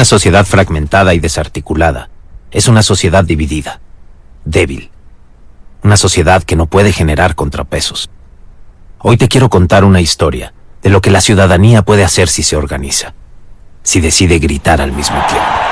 Una sociedad fragmentada y desarticulada es una sociedad dividida, débil. Una sociedad que no puede generar contrapesos. Hoy te quiero contar una historia de lo que la ciudadanía puede hacer si se organiza, si decide gritar al mismo tiempo.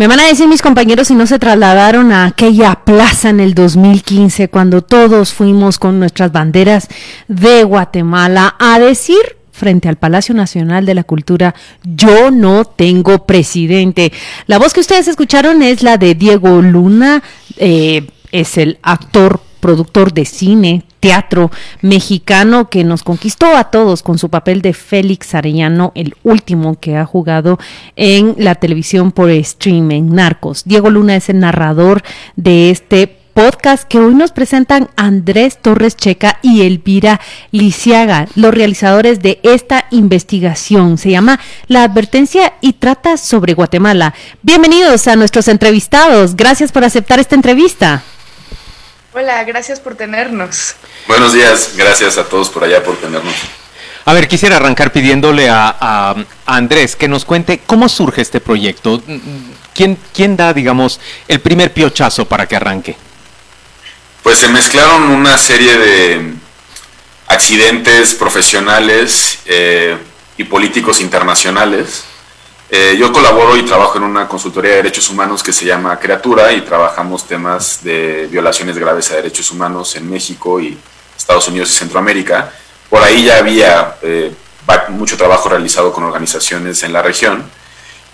Me van a decir mis compañeros si no se trasladaron a aquella plaza en el 2015 cuando todos fuimos con nuestras banderas de Guatemala a decir frente al Palacio Nacional de la Cultura, yo no tengo presidente. La voz que ustedes escucharon es la de Diego Luna, eh, es el actor productor de cine, teatro mexicano que nos conquistó a todos con su papel de Félix Arellano, el último que ha jugado en la televisión por streaming, Narcos. Diego Luna es el narrador de este podcast que hoy nos presentan Andrés Torres Checa y Elvira Lisiaga, los realizadores de esta investigación. Se llama La Advertencia y trata sobre Guatemala. Bienvenidos a nuestros entrevistados. Gracias por aceptar esta entrevista. Hola, gracias por tenernos. Buenos días, gracias a todos por allá por tenernos. A ver, quisiera arrancar pidiéndole a, Andrés que nos cuente cómo surge este proyecto. ¿Quién, ¿Quién da, digamos, el primer piochazo para que arranque? Pues se mezclaron una serie de accidentes profesionales eh, y políticos internacionales eh, yo colaboro y trabajo en una consultoría de derechos humanos que se llama Creatura y trabajamos temas de violaciones graves a derechos humanos en México y Estados Unidos y Centroamérica. Por ahí ya había eh, mucho trabajo realizado con organizaciones en la región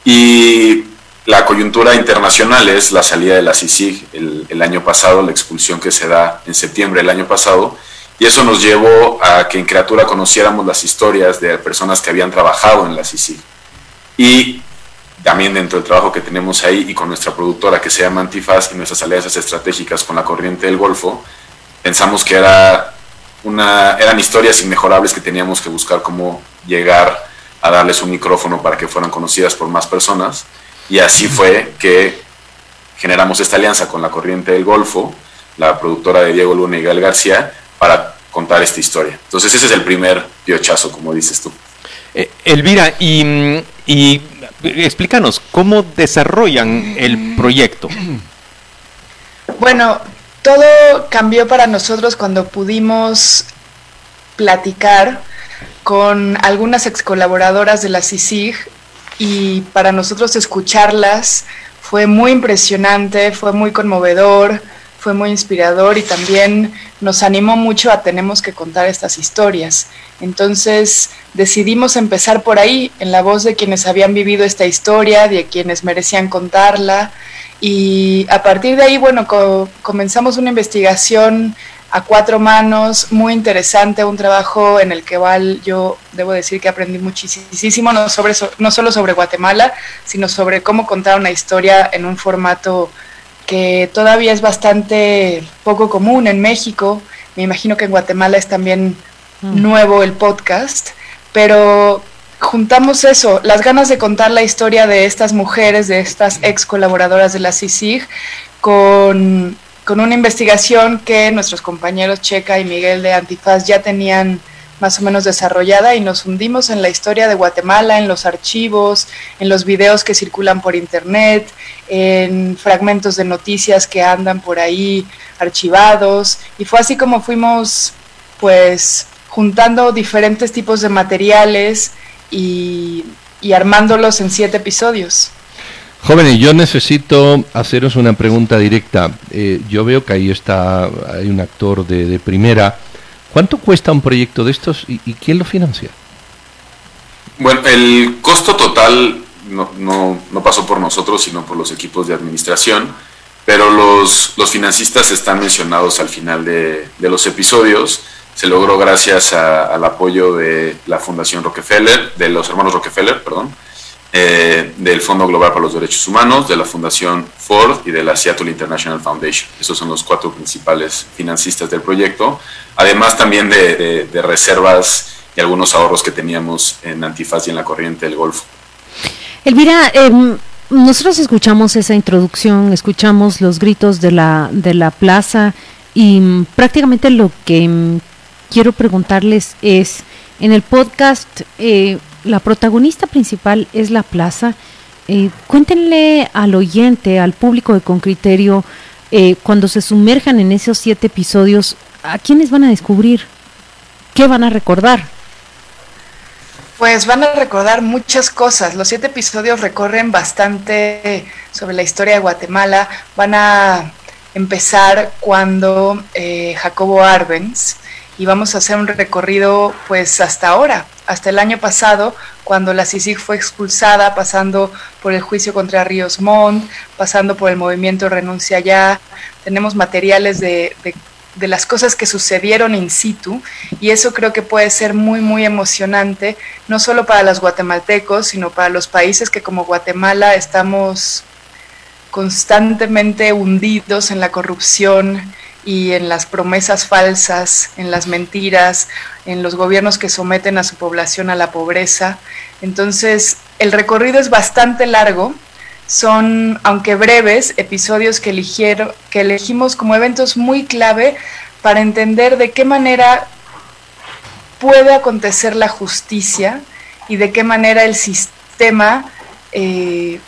y la coyuntura internacional es la salida de la CICIG el, año pasado, la expulsión que se da en septiembre del año pasado y eso nos llevó a que en Creatura conociéramos las historias de personas que habían trabajado en la CICIG y también dentro del trabajo que tenemos ahí y con nuestra productora que se llama Antifaz y nuestras alianzas estratégicas con la corriente del Golfo, pensamos que era una, eran historias inmejorables que teníamos que buscar cómo llegar a darles un micrófono para que fueran conocidas por más personas. Y así fue que generamos esta alianza con la corriente del Golfo, la productora de Diego Luna y Gael García, para contar esta historia. Entonces ese es el primer piochazo, como dices tú. Eh, Elvira, y, y explícanos, ¿cómo desarrollan el proyecto? Bueno, todo cambió para nosotros cuando pudimos platicar con algunas ex colaboradoras de la CICIG y para nosotros escucharlas fue muy impresionante, fue muy conmovedor, fue muy inspirador y también nos animó mucho a tenemos que contar estas historias. Entonces decidimos empezar por ahí, en la voz de quienes habían vivido esta historia, de quienes merecían contarla. Y a partir de ahí, bueno, comenzamos una investigación a cuatro manos, muy interesante, un trabajo en el que Val, yo debo decir que aprendí muchísimo, no, sobre, no solo sobre Guatemala, sino sobre cómo contar una historia en un formato que todavía es bastante poco común en México. Me imagino que en Guatemala es también mm. nuevo el podcast, pero juntamos eso, las ganas de contar la historia de estas mujeres, de estas ex colaboradoras de la CICIG, con, con una investigación que nuestros compañeros Checa y Miguel de Antifaz ya tenían más o menos desarrollada y nos hundimos en la historia de Guatemala, en los archivos, en los videos que circulan por internet, en fragmentos de noticias que andan por ahí archivados y fue así como fuimos pues juntando diferentes tipos de materiales y, armándolos en siete episodios. Jóvenes, yo necesito haceros una pregunta directa. Eh, yo veo que ahí está, hay un actor de primera ¿Cuánto cuesta un proyecto de estos y, quién lo financia? Bueno, el costo total no, pasó por nosotros, sino por los equipos de administración, pero los, los financistas están mencionados al final de, los episodios. Se logró gracias al apoyo de la Fundación Rockefeller, de los hermanos Rockefeller, perdón, eh, del Fondo Global para los Derechos Humanos, de la Fundación Ford y de la Seattle International Foundation. Esos son los cuatro principales financistas del proyecto, además también de, reservas y algunos ahorros que teníamos en Antifaz y en la corriente del Golfo. Elvira, em, nosotros escuchamos esa introducción, escuchamos los gritos de la, de la plaza y mm, prácticamente lo que mm, quiero preguntarles es, en el podcast, eh, la protagonista principal es la plaza. Eh, cuéntenle al oyente, al público de Con Criterio, eh, cuando se sumerjan en esos siete episodios, ¿a quiénes van a descubrir? ¿Qué van a recordar? Pues van a recordar muchas cosas. Los siete episodios recorren bastante sobre la historia de Guatemala. Van a empezar cuando eh, Jacobo Arbenz y vamos a hacer un recorrido pues hasta ahora, hasta el año pasado, cuando la CICIG fue expulsada, pasando por el juicio contra Ríos Montt, pasando por el movimiento Renuncia Ya. Tenemos materiales de, de de las cosas que sucedieron in situ y eso creo que puede ser muy muy emocionante no solo para los guatemaltecos sino para los países que como Guatemala estamos constantemente hundidos en la corrupción y en las promesas falsas, en las mentiras, en los gobiernos que someten a su población a la pobreza. Entonces, el recorrido es bastante largo, son, aunque breves, episodios que, eligieron, que elegimos como eventos muy clave para entender de qué manera puede acontecer la justicia y de qué manera el sistema eh,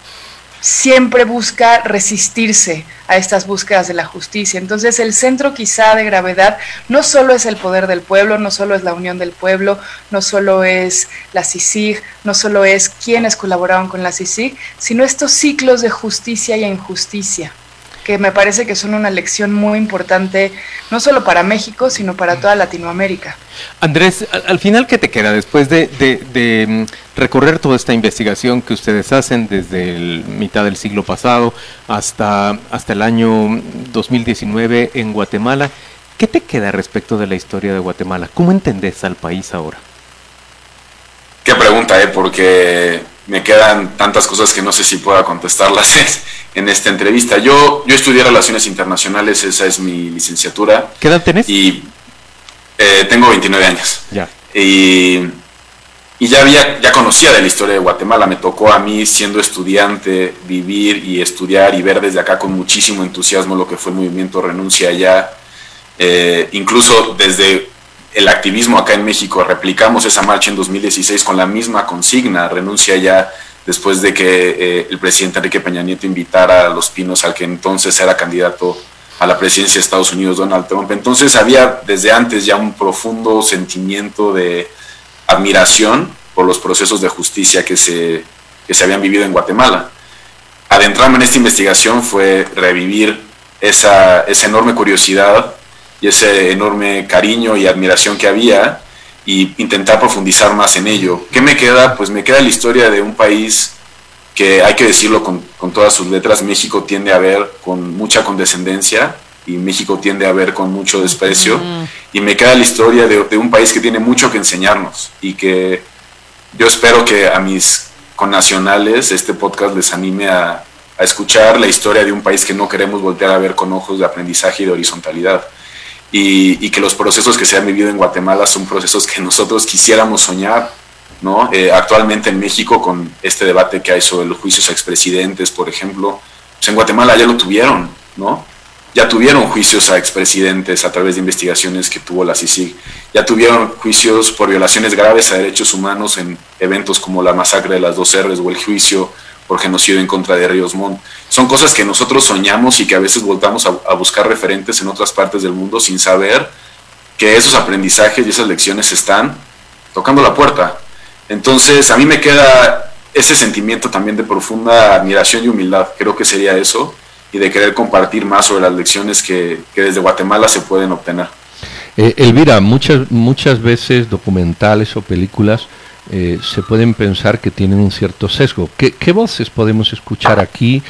siempre busca resistirse a estas búsquedas de la justicia. Entonces el centro quizá de gravedad no solo es el poder del pueblo, no solo es la unión del pueblo, no solo es la CICIG, no solo es quienes colaboraron con la CICIG, sino estos ciclos de justicia y injusticia que me parece que son una lección muy importante, no solo para México, sino para toda Latinoamérica. Andrés, al, final, ¿qué te queda después de, mm, recorrer toda esta investigación que ustedes hacen desde el mitad del siglo pasado hasta, hasta el año 2019 en Guatemala? ¿Qué te queda respecto de la historia de Guatemala? ¿Cómo entendés al país ahora? Qué pregunta, ¿eh? Porque me quedan tantas cosas que no sé si pueda contestarlas en esta entrevista. Yo, yo estudié Relaciones Internacionales, esa es mi licenciatura. ¿Qué edad tenés? Y eh, tengo 29 años. Ya. Y, y, ya, había, ya conocía de la historia de Guatemala. Me tocó a mí, siendo estudiante, vivir y estudiar y ver desde acá con muchísimo entusiasmo lo que fue el movimiento Renuncia allá. Eh, incluso desde el activismo acá en México, replicamos esa marcha en 2016 con la misma consigna, renuncia ya después de que eh, el presidente Enrique Peña Nieto invitara a Los Pinos al que entonces era candidato a la presidencia de Estados Unidos, Donald Trump. Entonces había desde antes ya un profundo sentimiento de admiración por los procesos de justicia que se, que se habían vivido en Guatemala. Adentrarme en esta investigación fue revivir esa, esa enorme curiosidad y ese enorme cariño y admiración que había y intentar profundizar más en ello. ¿Qué me queda? Pues me queda la historia de un país que hay que decirlo con, con todas sus letras, México tiende a ver con mucha condescendencia y México tiende a ver con mucho desprecio. Y me queda la historia de, de, un país que tiene mucho que enseñarnos y que yo espero que a mis connacionales este podcast les anime a, a escuchar la historia de un país que no queremos voltear a ver con ojos de aprendizaje y de horizontalidad y, que los procesos que se han vivido en Guatemala son procesos que nosotros quisiéramos soñar, ¿no? Eh, actualmente en México, con este debate que hay sobre los juicios a expresidentes, por ejemplo, pues en Guatemala ya lo tuvieron, ¿no? Ya tuvieron juicios a expresidentes a través de investigaciones que tuvo la CICIG, ya tuvieron juicios por violaciones graves a derechos humanos en eventos como la masacre de las dos R's o el juicio por genocidio en contra de Ríos Montt. Son cosas que nosotros soñamos y que a veces voltamos a, buscar referentes en otras partes del mundo sin saber que esos aprendizajes y esas lecciones están tocando la puerta. Entonces, a mí me queda ese sentimiento también de profunda admiración y humildad, creo que sería eso, y de querer compartir más sobre las lecciones que, que desde Guatemala se pueden obtener. Eh, Elvira, muchas, muchas veces documentales o películas eh, se pueden pensar que tienen un cierto sesgo. ¿Qué, voces podemos escuchar aquí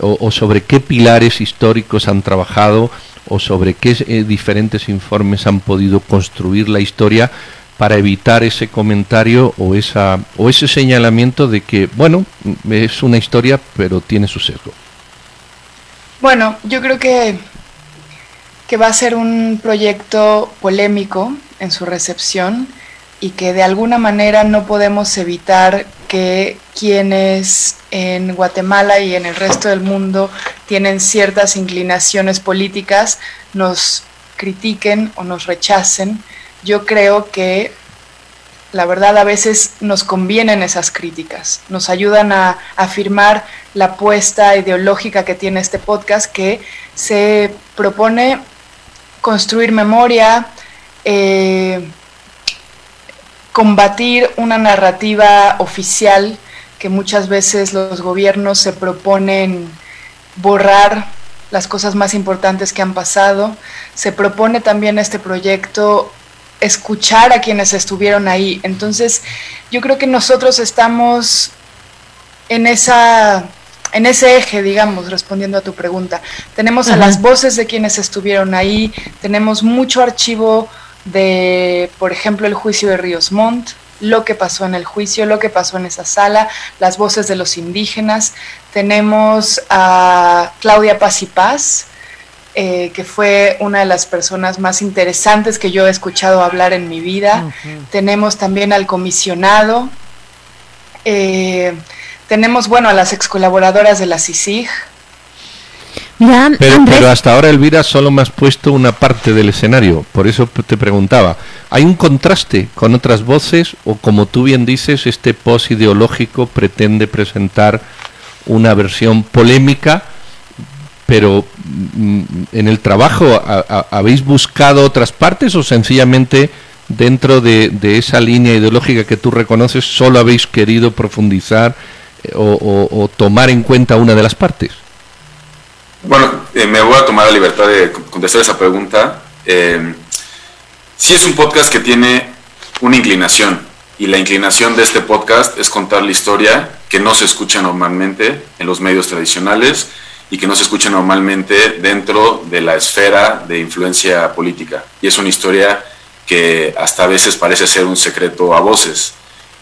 o, sobre qué pilares históricos han trabajado o sobre qué eh, diferentes informes han podido construir la historia para evitar ese comentario o, esa, o ese señalamiento de que, bueno, es una historia pero tiene su sesgo? Bueno, yo creo que, que va a ser un proyecto polémico en su recepción y que de alguna manera no podemos evitar que quienes en Guatemala y en el resto del mundo tienen ciertas inclinaciones políticas nos critiquen o nos rechacen. Yo creo que la verdad a veces nos convienen esas críticas, nos ayudan a afirmar la apuesta ideológica que tiene este podcast que se propone construir memoria, eh, combatir una narrativa oficial que muchas veces los gobiernos se proponen borrar las cosas más importantes que han pasado. Se propone también este proyecto escuchar a quienes estuvieron ahí. Entonces, yo creo que nosotros estamos en esa en ese eje, digamos, respondiendo a tu pregunta. Tenemos a las voces de quienes estuvieron ahí, tenemos mucho archivo de, por ejemplo, el juicio de Ríos Montt, lo que pasó en el juicio, lo que pasó en esa sala, las voces de los indígenas. Tenemos a Claudia Paz y Paz, eh, que fue una de las personas más interesantes que yo he escuchado hablar en mi vida. Tenemos también al comisionado. Eh, tenemos, bueno, a las ex colaboradoras de la CICIG. Pero, pero, hasta ahora, Elvira, solo me has puesto una parte del escenario. Por eso te preguntaba, ¿hay un contraste con otras voces o, como tú bien dices, este post ideológico pretende presentar una versión polémica pero mm, en el trabajo habéis buscado otras partes o sencillamente dentro de, esa línea ideológica que tú reconoces solo habéis querido profundizar eh, o, tomar en cuenta una de las partes? Bueno, eh, me voy a tomar la libertad de contestar esa pregunta. Eh, sí es un podcast que tiene una inclinación y la inclinación de este podcast es contar la historia que no se escucha normalmente en los medios tradicionales y que no se escucha normalmente dentro de la esfera de influencia política. Y es una historia que hasta a veces parece ser un secreto a voces.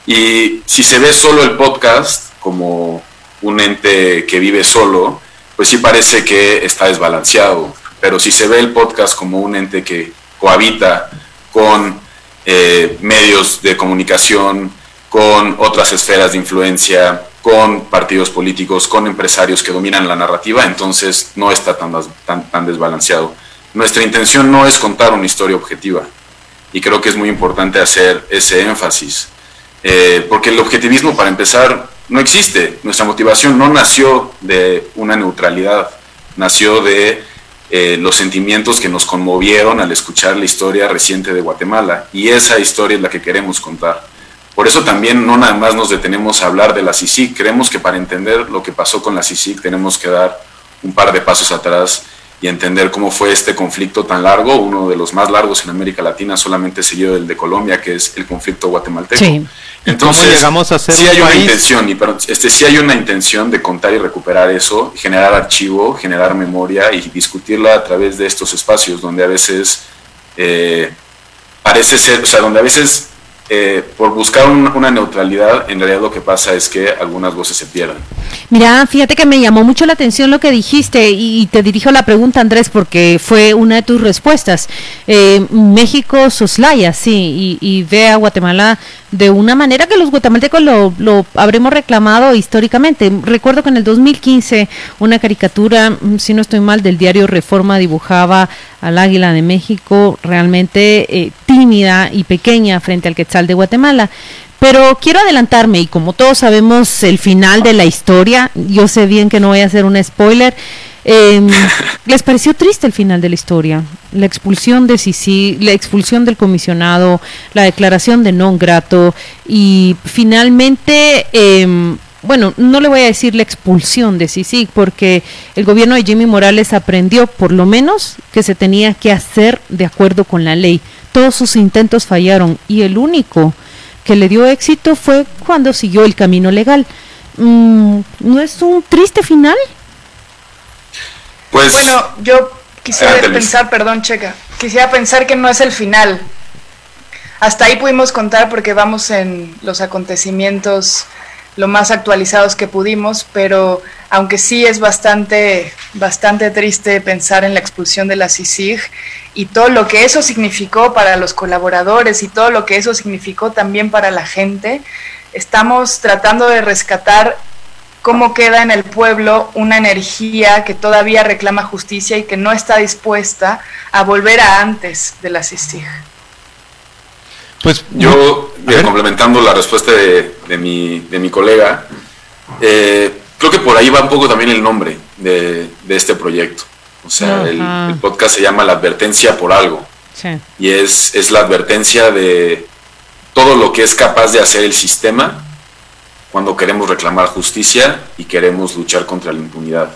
Y si se ve solo el podcast como un ente que vive solo, pues sí parece que está desbalanceado. Pero si se ve el podcast como un ente que cohabita con eh, medios de comunicación, con otras esferas de influencia, con partidos políticos, con empresarios que dominan la narrativa, entonces no está tan, tan, desbalanceado. Nuestra intención no es contar una historia objetiva y creo que es muy importante hacer ese énfasis, eh, porque el objetivismo, para empezar, no existe. Nuestra motivación no nació de una neutralidad, nació de eh, los sentimientos que nos conmovieron al escuchar la historia reciente de Guatemala y esa historia es la que queremos contar. Por eso también no nada más nos detenemos a hablar de la CICIC. Creemos que para entender lo que pasó con la CICIC tenemos que dar un par de pasos atrás y entender cómo fue este conflicto tan largo, uno de los más largos en América Latina, solamente seguido del de Colombia, que es el conflicto guatemalteco. Sí. Entonces, llegamos a ser sí hay una intención, y este, sí hay una intención de contar y recuperar eso, generar archivo, generar memoria y discutirla a través de estos espacios donde a veces eh, parece ser, o sea, donde a veces eh, por buscar una neutralidad, en realidad lo que pasa es que algunas voces se pierden. Mira, fíjate que me llamó mucho la atención lo que dijiste y te dirijo la pregunta, Andrés, porque fue una de tus respuestas. Eh, México soslaya, sí, y, ve a Guatemala de una manera que los guatemaltecos lo, habremos reclamado históricamente. Recuerdo que en el 2015 una caricatura, mm, si no estoy mal, del diario Reforma dibujaba al águila de México realmente eh, tímida y pequeña frente al quetzal de Guatemala. Pero quiero adelantarme y como todos sabemos el final de la historia, yo sé bien que no voy a hacer un spoiler, em, ¿les pareció triste el final de la historia? La expulsión de Sisi, la expulsión del comisionado, la declaración de non grato y finalmente em, bueno, no le voy a decir la expulsión de Sisi, porque el gobierno de Jimmy Morales aprendió por lo menos que se tenía que hacer de acuerdo con la ley. Todos sus intentos fallaron y el único que le dio éxito fue cuando siguió el camino legal. Mm, ¿No es un triste final? Pues bueno, yo quisiera pensar, perdón, Checa, quisiera pensar que no es el final. Hasta ahí pudimos contar porque vamos en los acontecimientos lo más actualizados que pudimos, pero aunque sí es bastante, bastante triste pensar en la expulsión de la CICIG y todo lo que eso significó para los colaboradores y todo lo que eso significó también para la gente, Estamos tratando de rescatar cómo queda en el pueblo una energía que todavía reclama justicia y que no está dispuesta a volver a antes de la CICIG. Pues yo, complementando la respuesta de, mi, de mi colega, eh, creo que por ahí va un poco también el nombre de, este proyecto. O sea, el, podcast se llama La advertencia por algo. Y es, es la advertencia de todo lo que es capaz de hacer el sistema cuando queremos reclamar justicia y queremos luchar contra la impunidad.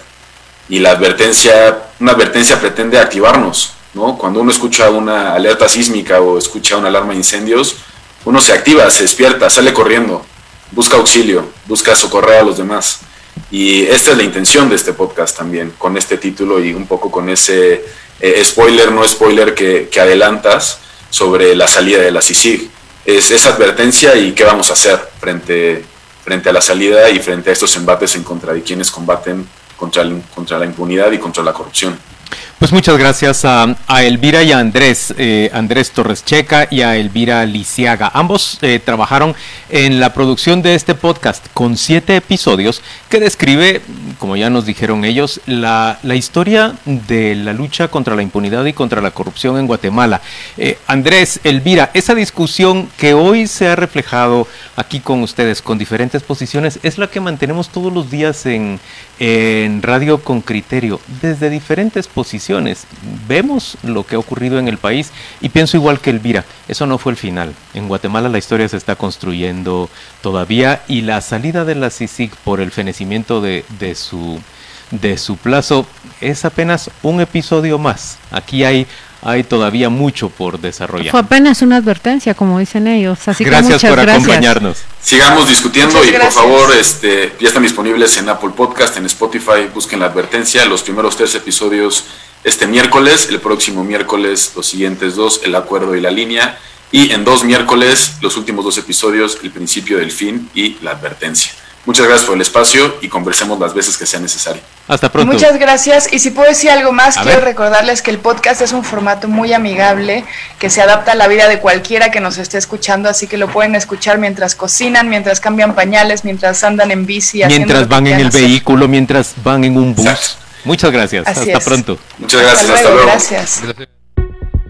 Y la advertencia, una advertencia pretende activarnos, ¿no? Cuando uno escucha una alerta sísmica o escucha una alarma de incendios, uno se activa, se despierta, sale corriendo, busca auxilio, busca socorrer a los demás. Y esta es la intención de este podcast también, con este título y un poco con ese eh, spoiler, no spoiler que, adelantas sobre la salida de la CICIG. Es esa advertencia y qué vamos a hacer frente, a la salida y frente a estos embates en contra de quienes combaten contra la impunidad y contra la corrupción. Pues muchas gracias a, Elvira y a Andrés, eh, Andrés Torres Checa y a Elvira Lisiaga. Ambos eh, trabajaron en la producción de este podcast con siete episodios que describe, como ya nos dijeron ellos, la, historia de la lucha contra la impunidad y contra la corrupción en Guatemala. Eh, Andrés, Elvira, esa discusión que hoy se ha reflejado aquí con ustedes con diferentes posiciones es la que mantenemos todos los días en, en Radio con Criterio, desde diferentes posiciones Vemos lo que ha ocurrido en el país y pienso igual que Elvira, eso no fue el final. En Guatemala la historia se está construyendo todavía y la salida de la CICIG por el fenecimiento de, de su de su plazo es apenas un episodio más. Aquí hay hay todavía mucho por desarrollar. Fue apenas una advertencia, como dicen ellos. Así gracias por acompañarnos. Sigamos discutiendo y por favor, este, ya están disponibles en Apple Podcast, en Spotify. Busquen la advertencia. Los primeros tres episodios este miércoles, el próximo miércoles los siguientes dos, el acuerdo y la línea, y en dos miércoles los últimos dos episodios, el principio del fin y la advertencia. Muchas gracias por el espacio y conversemos las veces que sea necesario. Hasta pronto. Muchas gracias. Y si puedo decir algo más, quiero recordarles que el podcast es un formato muy amigable, que se adapta a la vida de cualquiera que nos esté escuchando, así que lo pueden escuchar mientras cocinan, mientras cambian pañales, mientras andan en bici. Mientras van en el vehículo, mientras van en un bus. Muchas gracias. Hasta pronto. Muchas gracias. Hasta luego. Gracias.